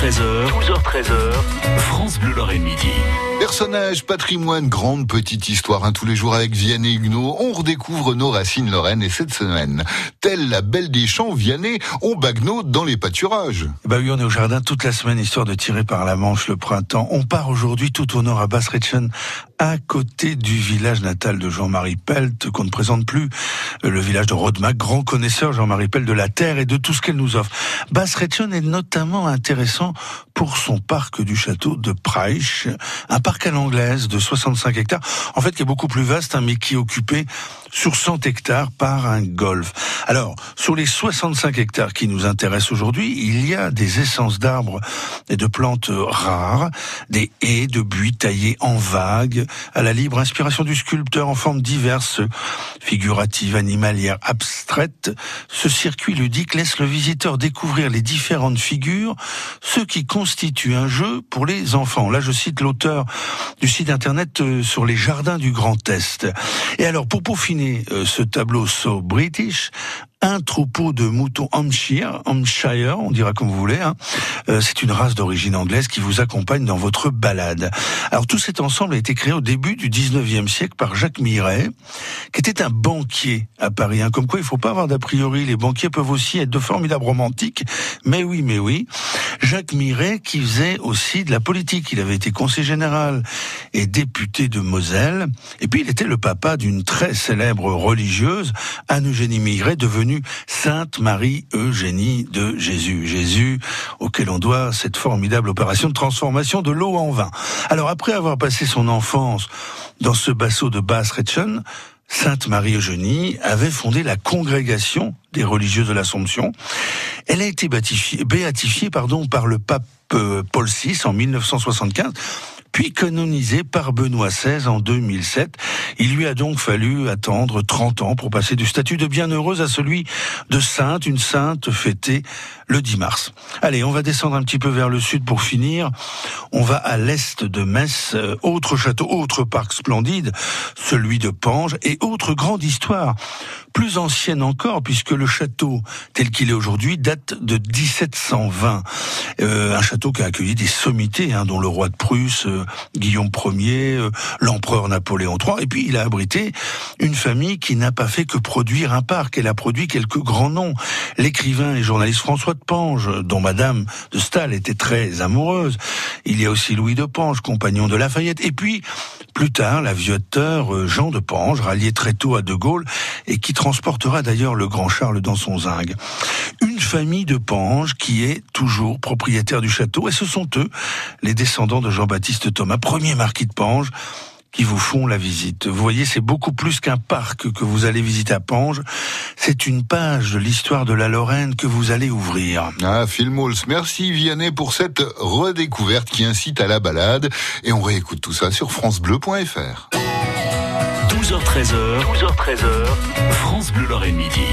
12h13h, 12h13h, France Bleu Lorraine Midi. Personnage, patrimoine, grande petite histoire, hein, tous les jours avec Vianney Huguenot, on redécouvre nos racines lorraines et cette semaine, telle la belle des champs, Vianney, on bagnote dans les pâturages. Bah oui, on est au jardin toute la semaine, histoire de tirer par la manche le printemps. On part aujourd'hui tout au nord à Bassretchen, à côté du village natal de Jean-Marie Pelt, qu'on ne présente plus, le village de Rodemack, grand connaisseur Jean-Marie Pelt de la terre et de tout ce qu'elle nous offre. Bassretchen est notamment intéressant pour son parc du château de Preich, un parc à l'anglaise de 65 hectares, en fait qui est beaucoup plus vaste, hein, mais qui est occupé sur 100 hectares par un golf. Alors, sur les 65 hectares qui nous intéressent aujourd'hui, il y a des essences d'arbres et de plantes rares, des haies de buis taillés en vagues, à la libre inspiration du sculpteur en formes diverses, figuratives, animalières, abstraites. Ce circuit ludique laisse le visiteur découvrir les différentes figures, ce qui constitue un jeu pour les enfants. Là, je cite l'auteur du site internet euh, sur les jardins du Grand Est. Et alors, pour peaufiner euh, ce tableau so british, un troupeau de moutons Hampshire, Hampshire, on dira comme vous voulez. Hein. Euh, c'est une race d'origine anglaise qui vous accompagne dans votre balade. Alors tout cet ensemble a été créé au début du 19e siècle par Jacques Miret, qui était un banquier à Paris. Hein. Comme quoi, il faut pas avoir d'a priori. Les banquiers peuvent aussi être de formidables romantiques. Mais oui, mais oui. Jacques Miret qui faisait aussi de la politique. Il avait été conseiller général et député de Moselle. Et puis il était le papa d'une très célèbre religieuse, Anne-Eugénie Miret, devenue Sainte Marie Eugénie de Jésus. Jésus auquel on doit cette formidable opération de transformation de l'eau en vin. Alors après avoir passé son enfance dans ce basseau de Basse-Retchen, Sainte Marie Eugénie avait fondé la congrégation des religieuses de l'Assomption. Elle a été béatifiée, pardon, par le pape euh, Paul VI en 1975 puis canonisée par Benoît XVI en 2007. Il lui a donc fallu attendre 30 ans pour passer du statut de bienheureuse à celui de sainte, une sainte fêtée le 10 mars. Allez, on va descendre un petit peu vers le sud pour finir. On va à l'est de Metz, euh, autre château, autre parc splendide, celui de Pange, et autre grande histoire, plus ancienne encore, puisque le château tel qu'il est aujourd'hui date de 1720. Euh, un château qui a accueilli des sommités, hein, dont le roi de Prusse, euh, Guillaume Ier, euh, l'empereur Napoléon III, et puis il a abrité une famille qui n'a pas fait que produire un parc, elle a produit quelques grands noms. L'écrivain et journaliste François de Pange, dont Madame de Staël était très amoureuse. Y a aussi Louis de Pange, compagnon de Lafayette, et puis plus tard l'aviateur Jean de Pange, rallié très tôt à De Gaulle, et qui transportera d'ailleurs le grand Charles dans son zinc. Une famille de Pange qui est toujours propriétaire du château, et ce sont eux, les descendants de Jean-Baptiste Thomas, premier marquis de Pange, qui vous font la visite. Vous voyez, c'est beaucoup plus qu'un parc que vous allez visiter à Pange. C'est une page de l'histoire de la Lorraine que vous allez ouvrir. Ah, Phil Mols, merci Vianney pour cette redécouverte qui incite à la balade. Et on réécoute tout ça sur francebleu.fr. 12h13h, 12h13h, France Bleu Lorraine Midi.